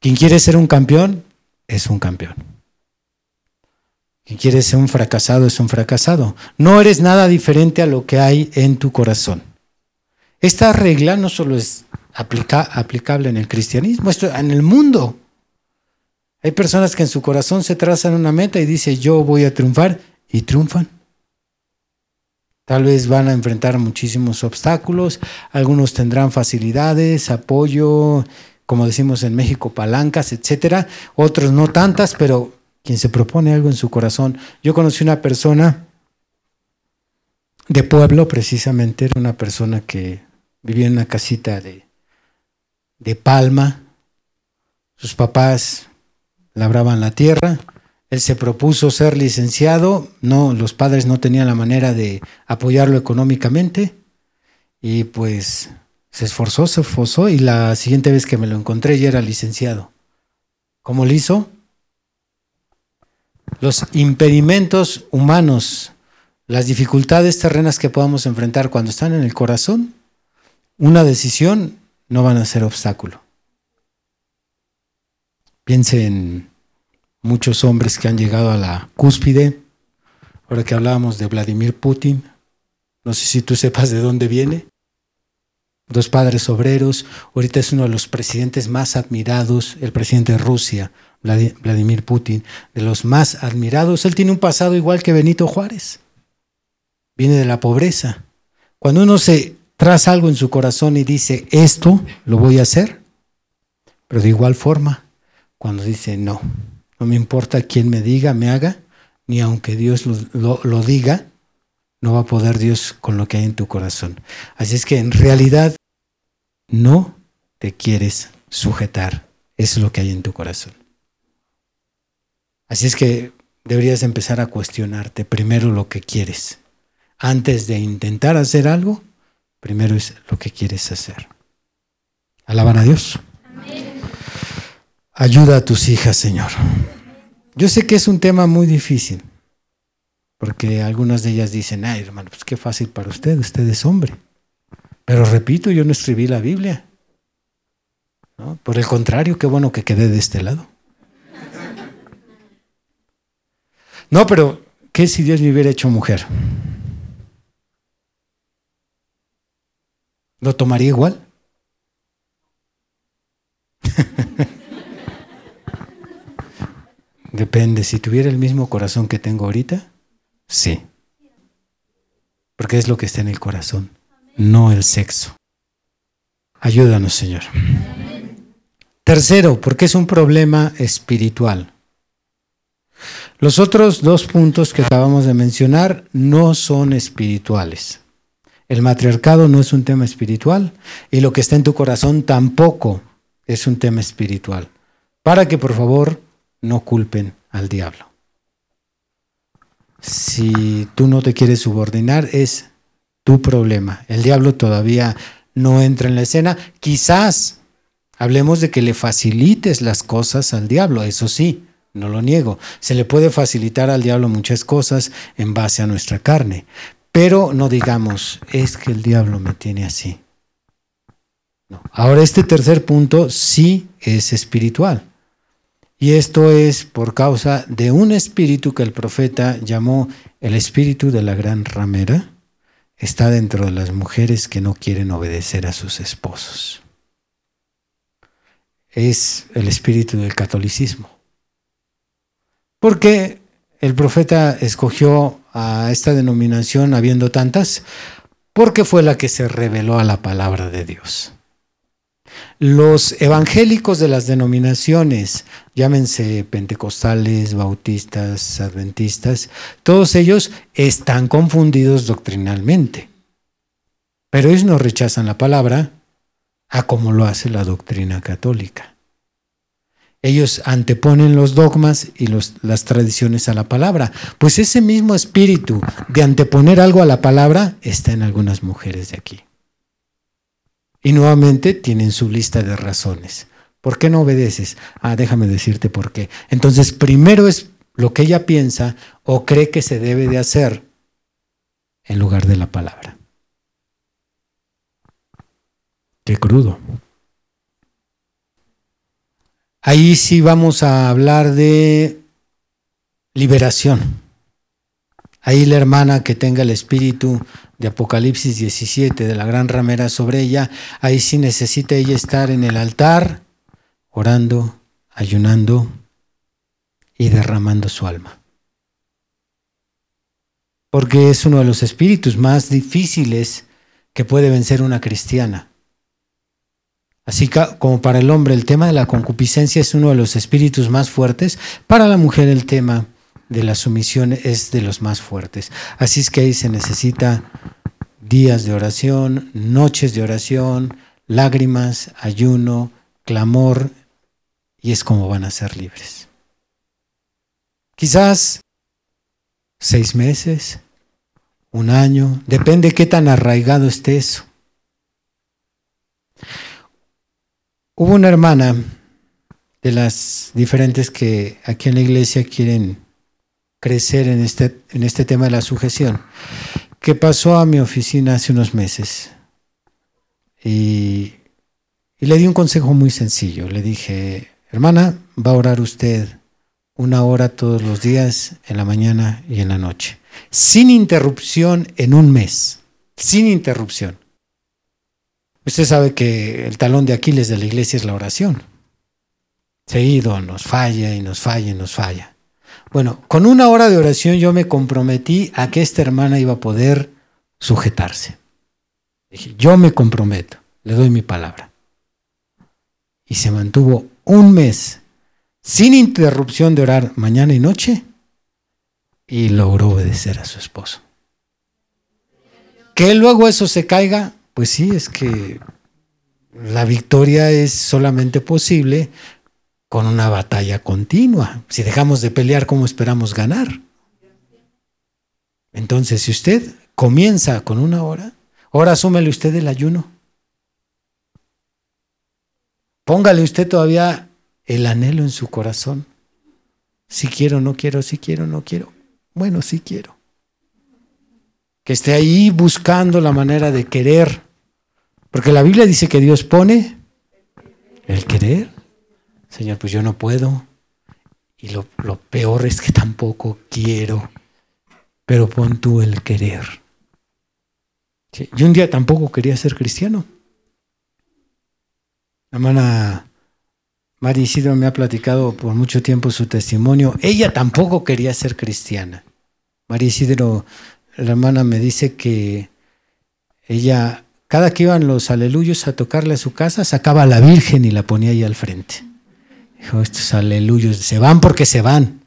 Quien quiere ser un campeón es un campeón. Quien quiere ser un fracasado es un fracasado. No eres nada diferente a lo que hay en tu corazón. Esta regla no solo es aplicable en el cristianismo, esto en el mundo. Hay personas que en su corazón se trazan una meta y dicen yo voy a triunfar y triunfan. Tal vez van a enfrentar muchísimos obstáculos, algunos tendrán facilidades, apoyo, como decimos en México, palancas, etcétera, otros no tantas, pero quien se propone algo en su corazón. Yo conocí una persona de pueblo, precisamente, era una persona que vivía en una casita de, de palma. Sus papás labraban la tierra. Él se propuso ser licenciado. No, los padres no tenían la manera de apoyarlo económicamente. Y pues se esforzó, se esforzó. Y la siguiente vez que me lo encontré ya era licenciado. ¿Cómo lo hizo? los impedimentos humanos, las dificultades terrenas que podamos enfrentar cuando están en el corazón, una decisión no van a ser obstáculo. Piense en muchos hombres que han llegado a la cúspide. Ahora que hablábamos de Vladimir Putin, no sé si tú sepas de dónde viene. Dos padres obreros, ahorita es uno de los presidentes más admirados, el presidente de Rusia, Vladimir Putin, de los más admirados. Él tiene un pasado igual que Benito Juárez. Viene de la pobreza. Cuando uno se traza algo en su corazón y dice, esto lo voy a hacer, pero de igual forma, cuando dice, no, no me importa quién me diga, me haga, ni aunque Dios lo, diga, no va a poder Dios con lo que hay en tu corazón. Así es que en realidad no te quieres sujetar. Es lo que hay en tu corazón. Así es que deberías empezar a cuestionarte primero lo que quieres. Antes de intentar hacer algo, primero es lo que quieres hacer. Alaban a Dios. Ayuda a tus hijas, Señor. Yo sé que es un tema muy difícil, porque algunas de ellas dicen, ay hermano, pues qué fácil para usted, usted es hombre. Pero repito, yo no escribí la Biblia. Por el contrario, qué bueno que quedé de este lado. No, pero ¿qué si Dios me hubiera hecho mujer? ¿Lo tomaría igual? Depende, si tuviera el mismo corazón que tengo ahorita, sí. Porque es lo que está en el corazón, no el sexo. Ayúdanos, Señor. Tercero, porque es un problema espiritual. Los otros dos puntos que acabamos de mencionar no son espirituales. El matriarcado no es un tema espiritual y lo que está en tu corazón tampoco es un tema espiritual. Para que por favor no culpen al diablo. Si tú no te quieres subordinar es tu problema. El diablo todavía no entra en la escena. Quizás hablemos de que le facilites las cosas al diablo, eso sí no lo niego. Se le puede facilitar al diablo muchas cosas en base a nuestra carne, pero no digamos, es que el diablo me tiene así. Ahora este tercer punto sí es espiritual. Y esto es por causa de un espíritu que el profeta llamó el espíritu de la gran ramera. Está dentro de las mujeres que no quieren obedecer a sus esposos. Es el espíritu del catolicismo. Porque el profeta escogió a esta denominación habiendo tantas? Porque fue la que se reveló a la palabra de Dios. Los evangélicos de las denominaciones, llámense pentecostales, bautistas, adventistas, todos ellos están confundidos doctrinalmente. Pero ellos no rechazan la palabra a como lo hace la doctrina católica. Ellos anteponen los dogmas y las tradiciones a la palabra. Pues ese mismo espíritu de anteponer algo a la palabra está en algunas mujeres de aquí. Y nuevamente tienen su lista de razones. ¿Por qué no obedeces? Ah, déjame decirte por qué. Entonces, primero es lo que ella piensa o cree que se debe de hacer en lugar de la palabra. Qué crudo. Ahí sí vamos a hablar de liberación. Ahí la hermana que tenga el espíritu de Apocalipsis 17, de la gran ramera sobre ella, ahí sí necesita ella estar en el altar, orando, ayunando y derramando su alma. Porque es uno de los espíritus más difíciles que puede vencer una cristiana. Así como para el hombre el tema de la concupiscencia es uno de los espíritus más fuertes, para la mujer el tema de la sumisión es de los más fuertes. Así es que ahí se necesita días de oración, noches de oración, lágrimas, ayuno, clamor, y es como van a ser libres. Quizás seis meses, un año, depende qué tan arraigado esté eso. Hubo una hermana de las diferentes que aquí en la iglesia quieren crecer en este, en este tema de la sujeción, que pasó a mi oficina hace unos meses. Y, y le di un consejo muy sencillo. Le dije, hermana, va a orar usted una hora todos los días, en la mañana y en la noche, sin interrupción en un mes, sin interrupción. Usted sabe que el talón de Aquiles de la iglesia es la oración. Seguido nos falla y nos falla y nos falla. Bueno, con una hora de oración yo me comprometí a que esta hermana iba a poder sujetarse. Dije, yo me comprometo, le doy mi palabra. Y se mantuvo un mes sin interrupción de orar mañana y noche y logró obedecer a su esposo. Que luego eso se caiga, pues sí, es que la victoria es solamente posible con una batalla continua. Si dejamos de pelear, ¿cómo esperamos ganar? Entonces, si usted comienza con una hora, ahora súmele usted el ayuno. Póngale usted todavía el anhelo en su corazón. Si quiero, no quiero, si quiero, no quiero. Bueno, sí quiero. Que esté ahí buscando la manera de querer. Porque la Biblia dice que Dios pone el querer. Señor, pues yo no puedo. Y lo, peor es que tampoco quiero. Pero pon tú el querer. Yo un día tampoco quería ser cristiano. La hermana María Isidro me ha platicado por mucho tiempo su testimonio. Ella tampoco quería ser cristiana. María Isidro, la hermana me dice que ella, cada que iban los aleluyos a tocarle a su casa, sacaba a la Virgen y la ponía ahí al frente. Dijo, estos aleluyos se van porque se van.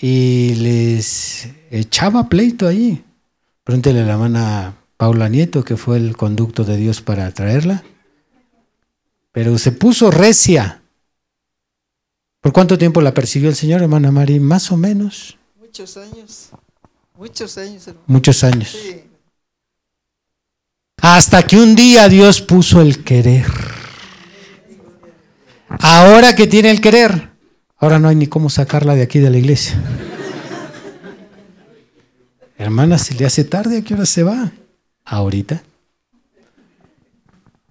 Y les echaba pleito ahí. Pregúntele a la hermana Paula Nieto, que fue el conducto de Dios para traerla. Pero se puso recia. ¿Por cuánto tiempo la persiguió el Señor, hermana Mari? Más o menos. Muchos años. Muchos años. Muchos años. Hasta que un día Dios puso el querer. Ahora que tiene el querer, ahora no hay ni cómo sacarla de aquí de la iglesia. Hermana, se le hace tarde, ¿a qué hora se va? Ahorita.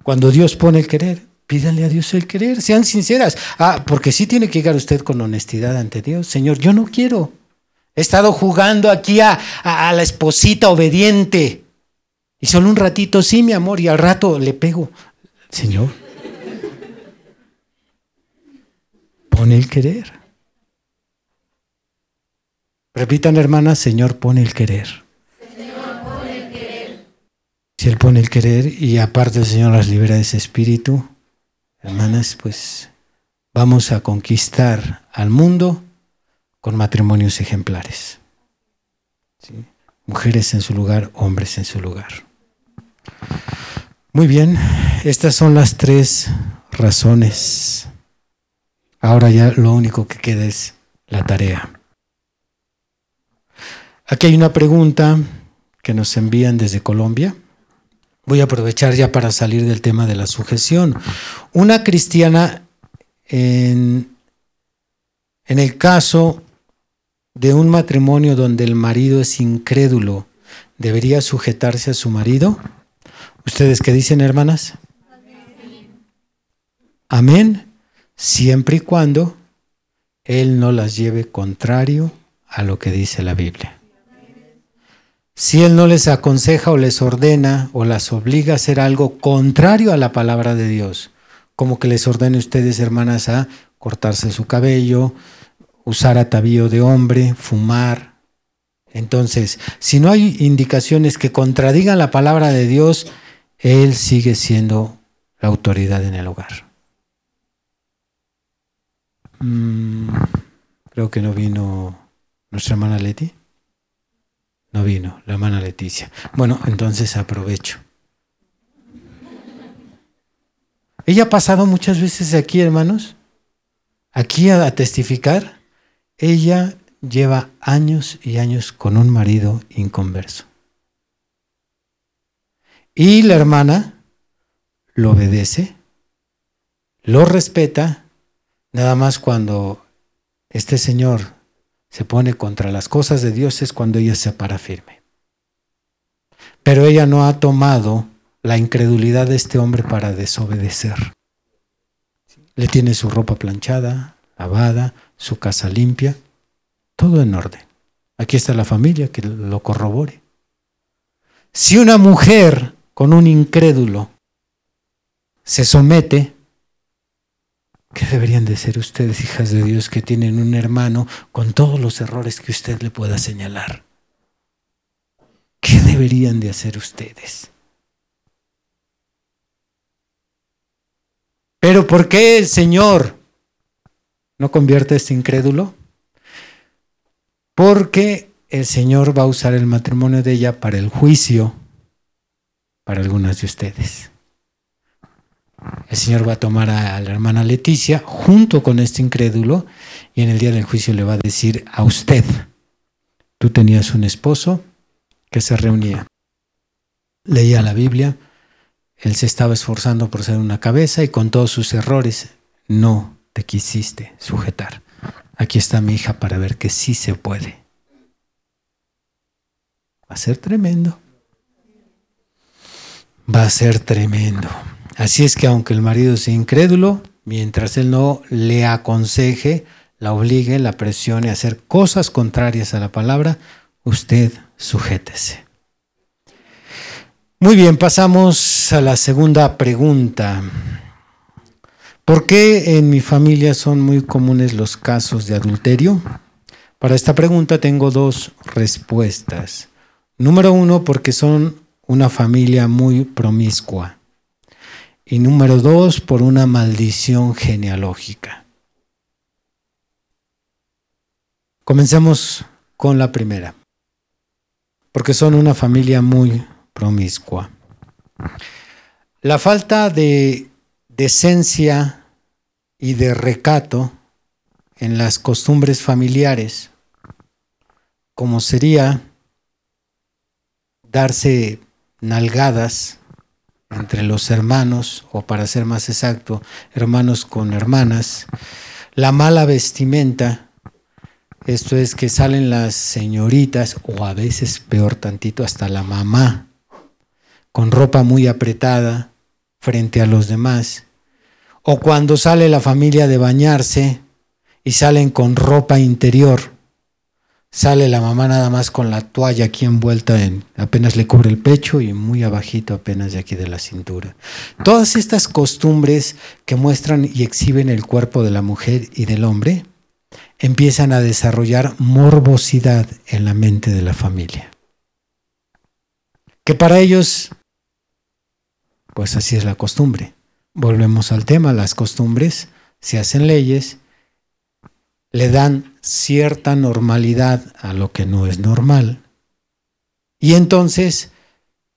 Cuando Dios pone el querer, Pídanle a Dios el querer, sean sinceras. Ah, porque sí tiene que llegar usted con honestidad ante Dios. Señor, yo no quiero. He estado jugando aquí a, a, la esposita obediente. Y solo un ratito, sí, mi amor, y al rato le pego. Señor, pone el querer. Repitan, hermanas, Señor, pone el querer. Señor, el querer. Si Él pone el querer y aparte el Señor las libera de ese espíritu, hermanas, pues vamos a conquistar al mundo con matrimonios ejemplares. Mujeres en su lugar, hombres en su lugar. Muy bien, estas son las tres razones. Ahora ya lo único que queda es la tarea. Aquí hay una pregunta que nos envían desde Colombia. Voy a aprovechar ya para salir del tema de la sujeción. Una cristiana en, en el caso de un matrimonio donde el marido es incrédulo, ¿debería sujetarse a su marido? ¿Ustedes qué dicen, hermanas? Amén. Siempre y cuando Él no las lleve contrario a lo que dice la Biblia. Si Él no les aconseja o les ordena o las obliga a hacer algo contrario a la palabra de Dios, como que les ordene a ustedes, hermanas, a cortarse su cabello, usar atavío de hombre, fumar. Entonces, si no hay indicaciones que contradigan la palabra de Dios, Él sigue siendo la autoridad en el hogar. Mm, creo que no vino nuestra hermana Leti. No vino, la hermana Leticia. Bueno, entonces aprovecho. Ella ha pasado muchas veces aquí, hermanos, aquí a testificar. Ella lleva años y años con un marido inconverso. Y la hermana lo obedece, lo respeta, nada más cuando este señor se pone contra las cosas de Dios es cuando ella se para firme. Pero ella no ha tomado la incredulidad de este hombre para desobedecer. Le tiene su ropa planchada, lavada, su casa limpia, todo en orden. Aquí está la familia que lo corrobore. Si una mujer con un incrédulo se somete, ¿qué deberían de ser ustedes, hijas de Dios, que tienen un hermano con todos los errores que usted le pueda señalar? ¿Qué deberían de hacer ustedes? Pero ¿por qué el Señor no convierte a este incrédulo? Porque el Señor va a usar el matrimonio de ella para el juicio para algunas de ustedes. El Señor va a tomar a la hermana Leticia junto con este incrédulo y en el día del juicio le va a decir a usted, tú tenías un esposo que se reunía, leía la Biblia, él se estaba esforzando por ser una cabeza y con todos sus errores no te quisiste sujetar. Aquí está mi hija para ver que sí se puede. Va a ser tremendo. Va a ser tremendo. Así es que aunque el marido sea incrédulo, mientras él no le aconseje, la obligue, la presione a hacer cosas contrarias a la palabra, usted sujétese. Muy bien, pasamos a la segunda pregunta. ¿Por qué en mi familia son muy comunes los casos de adulterio? Para esta pregunta tengo dos respuestas. Número uno, porque son una familia muy promiscua. Y número dos, por una maldición genealógica. Comencemos con la primera. Porque son una familia muy promiscua. La falta de decencia y de recato en las costumbres familiares, como sería darse nalgadas entre los hermanos, o para ser más exacto, hermanos con hermanas, la mala vestimenta, esto es que salen las señoritas, o a veces peor tantito, hasta la mamá, con ropa muy apretada frente a los demás, O cuando sale la familia de bañarse y salen con ropa interior Sale la mamá nada más con la toalla aquí envuelta en, apenas le cubre el pecho y muy abajito apenas de aquí de la cintura. Todas estas costumbres que muestran y exhiben el cuerpo de la mujer y del hombre empiezan a desarrollar morbosidad en la mente de la familia. Que para ellos, pues así es la costumbre. Volvemos al tema, las costumbres se hacen leyes le dan cierta normalidad a lo que no es normal. Y entonces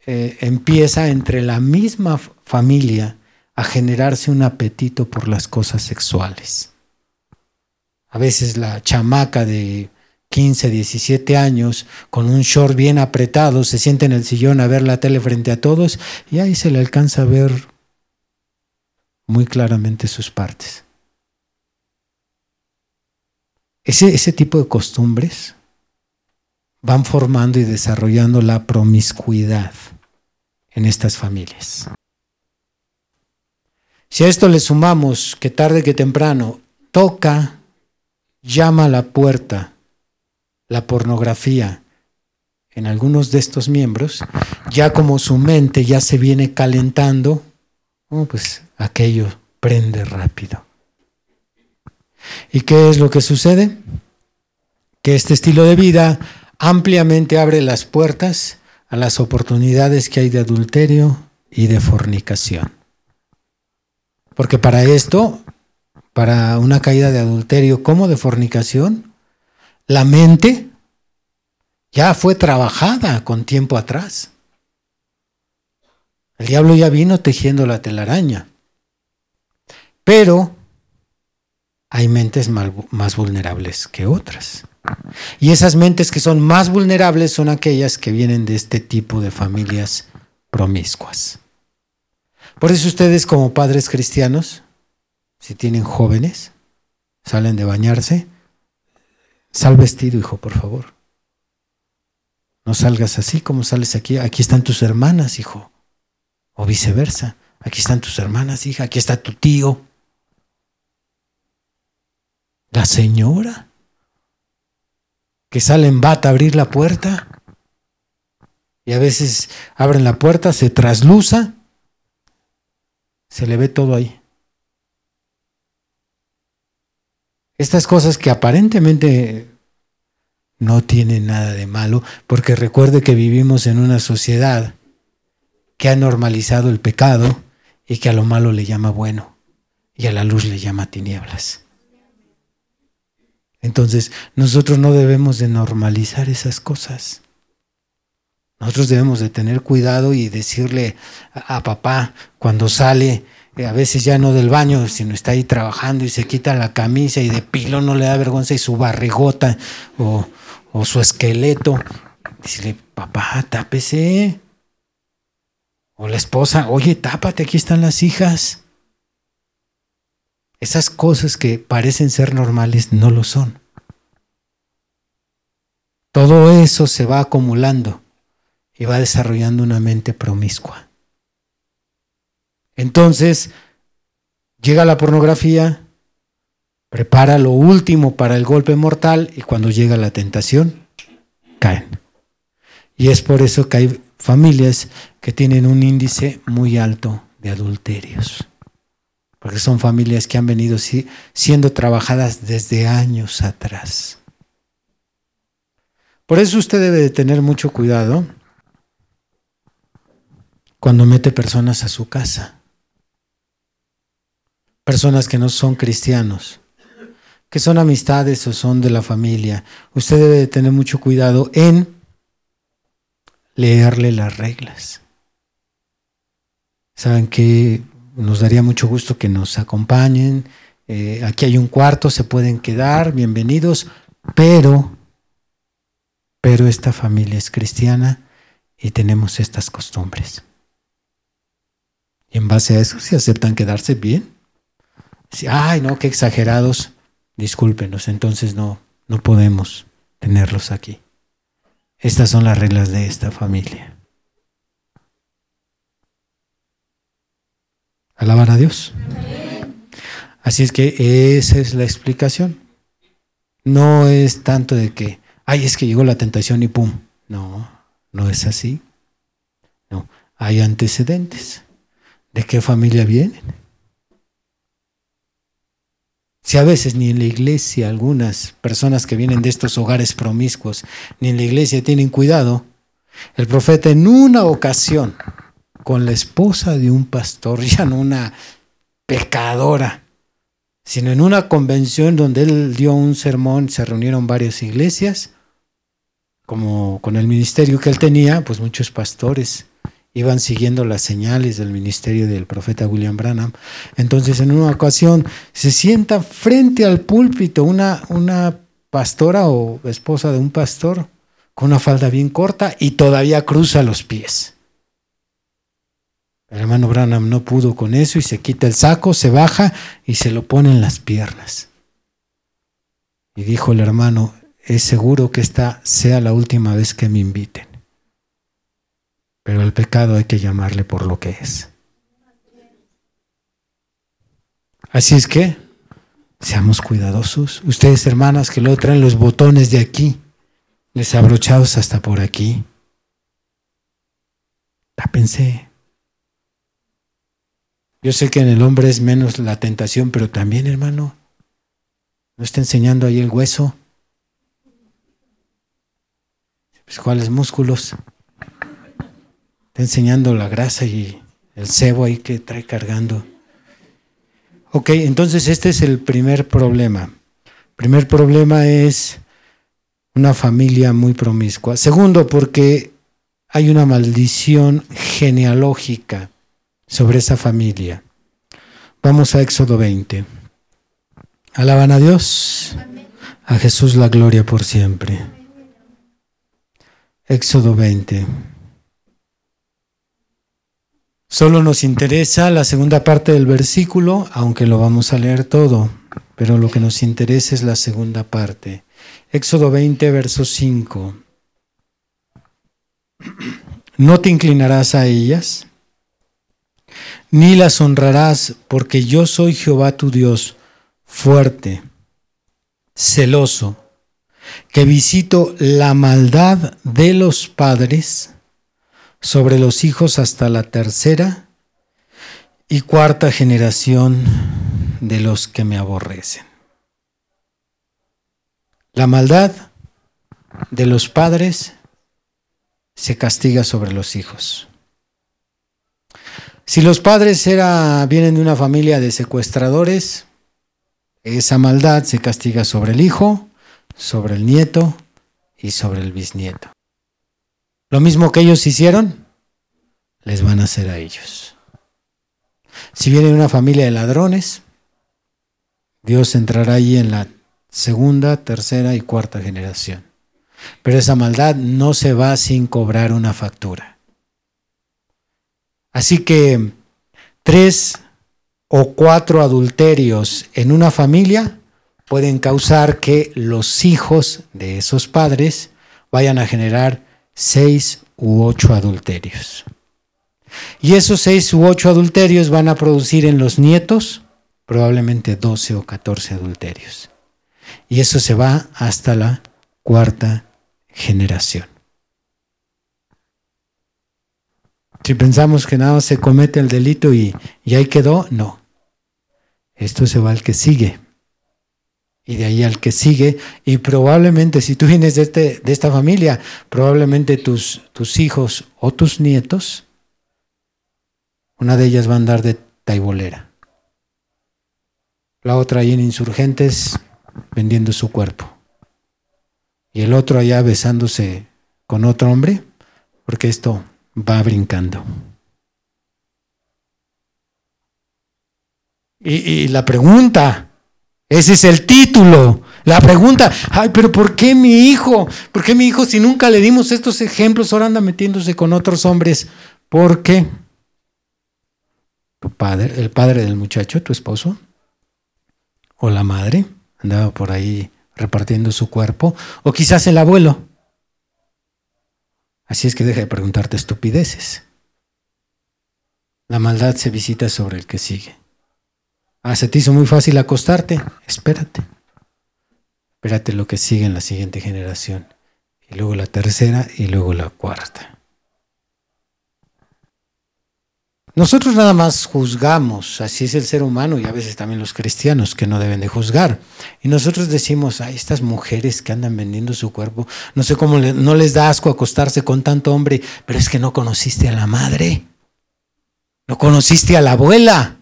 eh, empieza entre la misma familia a generarse un apetito por las cosas sexuales. A veces la chamaca de 15, 17 años, con un short bien apretado, se siente en el sillón a ver la tele frente a todos y ahí se le alcanza a ver muy claramente sus partes. Ese, tipo de costumbres van formando y desarrollando la promiscuidad en estas familias. Si a esto le sumamos que tarde que temprano toca, llama a la puerta la pornografía en algunos de estos miembros, ya como su mente ya se viene calentando, oh, pues aquello prende rápido. ¿Y qué es lo que sucede? Que este estilo de vida ampliamente abre las puertas a las oportunidades que hay de adulterio y de fornicación. Porque para esto, para una caída de adulterio como de fornicación, la mente ya fue trabajada con tiempo atrás. El diablo ya vino tejiendo la telaraña. Pero hay mentes más vulnerables que otras. Y esas mentes que son más vulnerables son aquellas que vienen de este tipo de familias promiscuas. Por eso ustedes como padres cristianos, si tienen jóvenes, salen de bañarse, sal vestido, hijo, por favor. No salgas así como sales aquí. Aquí están tus hermanas, hijo. O viceversa. Aquí están tus hermanas, hija. Aquí está tu tío. La señora que sale en bata a abrir la puerta y a veces abren la puerta, se trasluza, se le ve todo ahí. Estas cosas que aparentemente no tienen nada de malo, porque recuerde que vivimos en una sociedad que ha normalizado el pecado y que a lo malo le llama bueno y a la luz le llama tinieblas. Entonces, nosotros no debemos de normalizar esas cosas. Nosotros debemos de tener cuidado y decirle a, papá cuando sale, eh, a veces ya no del baño, sino está ahí trabajando y se quita la camisa y de pilo no le da vergüenza y su barrigota o, o su esqueleto. Decirle, papá, tápese. O la esposa, oye, tápate, aquí están las hijas. Esas cosas que parecen ser normales no lo son. Todo eso se va acumulando y va desarrollando una mente promiscua. Entonces, llega la pornografía, prepara lo último para el golpe mortal y cuando llega la tentación, caen. Y es por eso que hay familias que tienen un índice muy alto de adulterios porque son familias que han venido siendo trabajadas desde años atrás. Por eso usted debe de tener mucho cuidado cuando mete personas a su casa. Personas que no son cristianos, que son amistades o son de la familia. Usted debe de tener mucho cuidado en leerle las reglas. Saben que nos daría mucho gusto que nos acompañen. Eh, aquí hay un cuarto, se pueden quedar, bienvenidos, pero, pero esta familia es cristiana y tenemos estas costumbres. Y en base a eso, si aceptan quedarse bien, si, ay, no, qué exagerados, discúlpenos, entonces no, no podemos tenerlos aquí. Estas son las reglas de esta familia. Alabar a Dios. Así es que esa es la explicación. No es tanto de que, ay, es que llegó la tentación y pum. No, no es así. No, hay antecedentes. ¿De qué familia vienen? Si a veces ni en la iglesia algunas personas que vienen de estos hogares promiscuos, ni en la iglesia tienen cuidado, el profeta en una ocasión, con la esposa de un pastor, ya no una pecadora, sino en una convención donde él dio un sermón, se reunieron varias iglesias, como con el ministerio que él tenía, pues muchos pastores iban siguiendo las señales del ministerio del profeta William Branham. Entonces, en una ocasión, se sienta frente al púlpito una, una pastora o esposa de un pastor con una falda bien corta y todavía cruza los pies. El hermano Branham no pudo con eso y se quita el saco, se baja y se lo pone en las piernas. Y dijo el hermano, es seguro que esta sea la última vez que me inviten. Pero el pecado hay que llamarle por lo que es. Así es que, seamos cuidadosos. Ustedes, hermanas, que lo traen los botones de aquí, desabrochados hasta por aquí. Tápense. Yo sé que en el hombre es menos la tentación, pero también, hermano, ¿no está enseñando ahí el hueso? Pues, ¿Cuáles músculos? Está enseñando la grasa y el cebo ahí que trae cargando. Ok, entonces este es el primer problema. primer problema es una familia muy promiscua. Segundo, porque hay una maldición genealógica sobre esa familia. Vamos a Éxodo 20. Alaban a Dios, a Jesús la gloria por siempre. Éxodo 20. Solo nos interesa la segunda parte del versículo, aunque lo vamos a leer todo, pero lo que nos interesa es la segunda parte. Éxodo 20, verso 5. No te inclinarás a ellas ni las honrarás, porque yo soy Jehová tu Dios, fuerte, celoso, que visito la maldad de los padres sobre los hijos hasta la tercera y cuarta generación de los que me aborrecen. La maldad de los padres se castiga sobre los hijos. Si los padres era, vienen de una familia de secuestradores, esa maldad se castiga sobre el hijo, sobre el nieto y sobre el bisnieto. Lo mismo que ellos hicieron, les van a hacer a ellos. Si viene de una familia de ladrones, Dios entrará allí en la segunda, tercera y cuarta generación. Pero esa maldad no se va sin cobrar una factura. Así que tres o cuatro adulterios en una familia pueden causar que los hijos de esos padres vayan a generar seis u ocho adulterios. Y esos seis u ocho adulterios van a producir en los nietos probablemente doce o catorce adulterios. Y eso se va hasta la cuarta generación. Si pensamos que nada se comete el delito y, y ahí quedó, no. Esto se va al que sigue. Y de ahí al que sigue. Y probablemente, si tú vienes de, este, de esta familia, probablemente tus, tus hijos o tus nietos, una de ellas va a andar de taibolera. La otra ahí en insurgentes vendiendo su cuerpo. Y el otro allá besándose con otro hombre, porque esto va brincando. Y, la pregunta, ese es el título. La pregunta, ay, pero ¿por qué mi hijo? ¿Por qué mi hijo si nunca le dimos estos ejemplos ahora anda metiéndose con otros hombres? ¿Por qué? Tu padre, el padre del muchacho, tu esposo, o la madre, andaba por ahí repartiendo su cuerpo, o quizás el abuelo. Así es que deja de preguntarte estupideces. La maldad se visita sobre el que sigue. Ah, se te hizo muy fácil acostarte. Espérate. Espérate lo que sigue en la siguiente generación. Y luego la tercera y luego la cuarta. Nosotros nada más juzgamos, así es el ser humano y a veces también los cristianos que no deben de juzgar. Y nosotros decimos, a estas mujeres que andan vendiendo su cuerpo, no sé cómo no les da asco acostarse con tanto hombre, pero es que no conociste a la madre, no conociste a la abuela,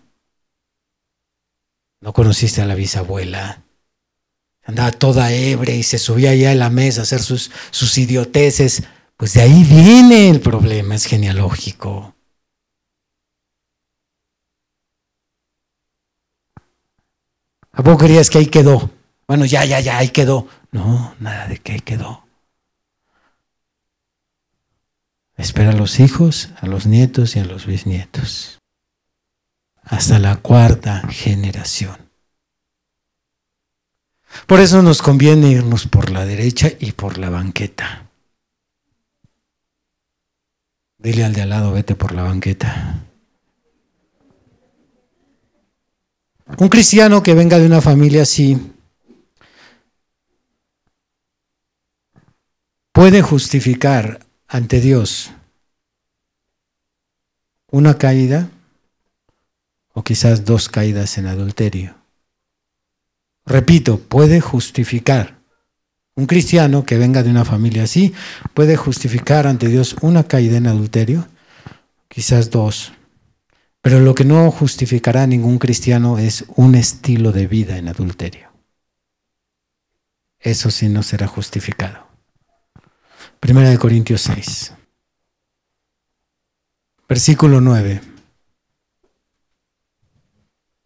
no conociste a la bisabuela. Andaba toda ebria y se subía allá en la mesa a hacer sus, sus idioteces. Pues de ahí viene el problema, es genealógico. ¿A poco querías que ahí quedó? Bueno, ya, ya, ya, ahí quedó. No, nada de que ahí quedó. Espera a los hijos, a los nietos y a los bisnietos. Hasta la cuarta generación. Por eso nos conviene irnos por la derecha y por la banqueta. Dile al de al lado, vete por la banqueta. Un cristiano que venga de una familia así puede justificar ante Dios una caída o quizás dos caídas en adulterio. Repito, puede justificar. Un cristiano que venga de una familia así puede justificar ante Dios una caída en adulterio, quizás dos, pero lo que no justificará a ningún cristiano es un estilo de vida en adulterio. Eso sí no será justificado. Primera de Corintios 6. Versículo 9.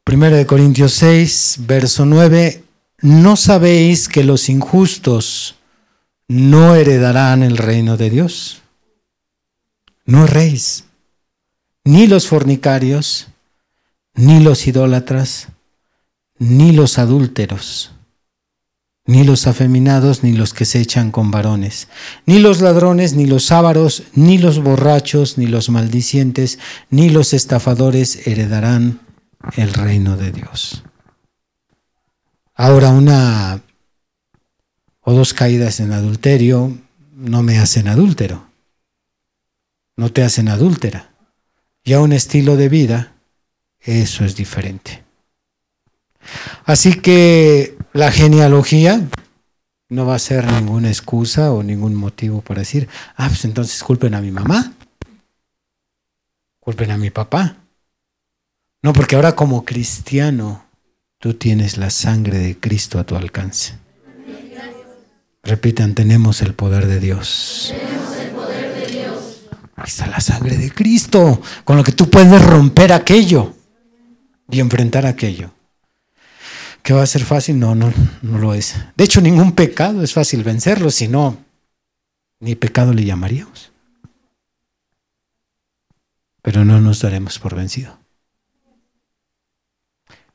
Primera de Corintios 6, verso 9. ¿No sabéis que los injustos no heredarán el reino de Dios? No erréis ni los fornicarios, ni los idólatras, ni los adúlteros, ni los afeminados, ni los que se echan con varones, ni los ladrones, ni los ávaros, ni los borrachos, ni los maldicientes, ni los estafadores heredarán el reino de Dios. Ahora una o dos caídas en adulterio no me hacen adúltero, no te hacen adúltera ya un estilo de vida, eso es diferente. Así que la genealogía no va a ser ninguna excusa o ningún motivo para decir, ah, pues entonces culpen a mi mamá, culpen a mi papá. No, porque ahora como cristiano tú tienes la sangre de Cristo a tu alcance. Repitan, tenemos el poder de Dios. Ahí está la sangre de Cristo, con lo que tú puedes romper aquello y enfrentar aquello. ¿Que va a ser fácil? No, no, no lo es. De hecho, ningún pecado es fácil vencerlo, si no, ni pecado le llamaríamos. Pero no nos daremos por vencido.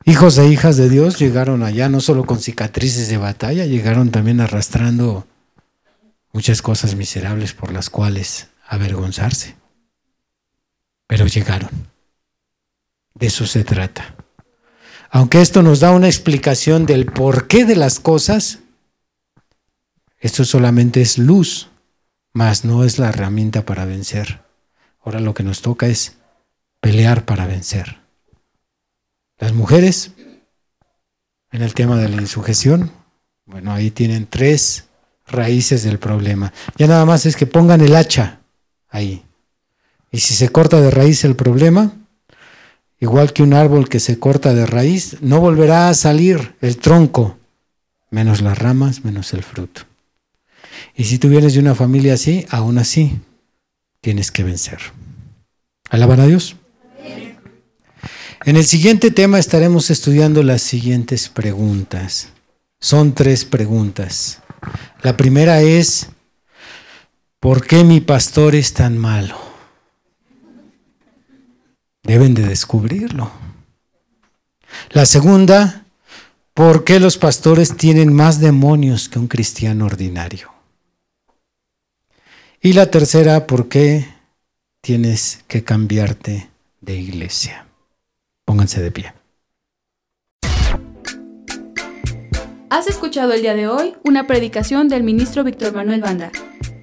Hijos e hijas de Dios llegaron allá no solo con cicatrices de batalla, llegaron también arrastrando muchas cosas miserables por las cuales avergonzarse. Pero llegaron. De eso se trata. Aunque esto nos da una explicación del porqué de las cosas, esto solamente es luz, mas no es la herramienta para vencer. Ahora lo que nos toca es pelear para vencer. Las mujeres, en el tema de la insujeción, bueno, ahí tienen tres raíces del problema. Ya nada más es que pongan el hacha ahí. Y si se corta de raíz el problema, igual que un árbol que se corta de raíz, no volverá a salir el tronco, menos las ramas, menos el fruto. Y si tú vienes de una familia así, aún así tienes que vencer. Alaban a Dios. En el siguiente tema estaremos estudiando las siguientes preguntas. Son tres preguntas. La primera es, ¿Por qué mi pastor es tan malo? Deben de descubrirlo. La segunda, ¿por qué los pastores tienen más demonios que un cristiano ordinario? Y la tercera, ¿por qué tienes que cambiarte de iglesia? Pónganse de pie. Has escuchado el día de hoy una predicación del ministro Víctor Manuel Banda.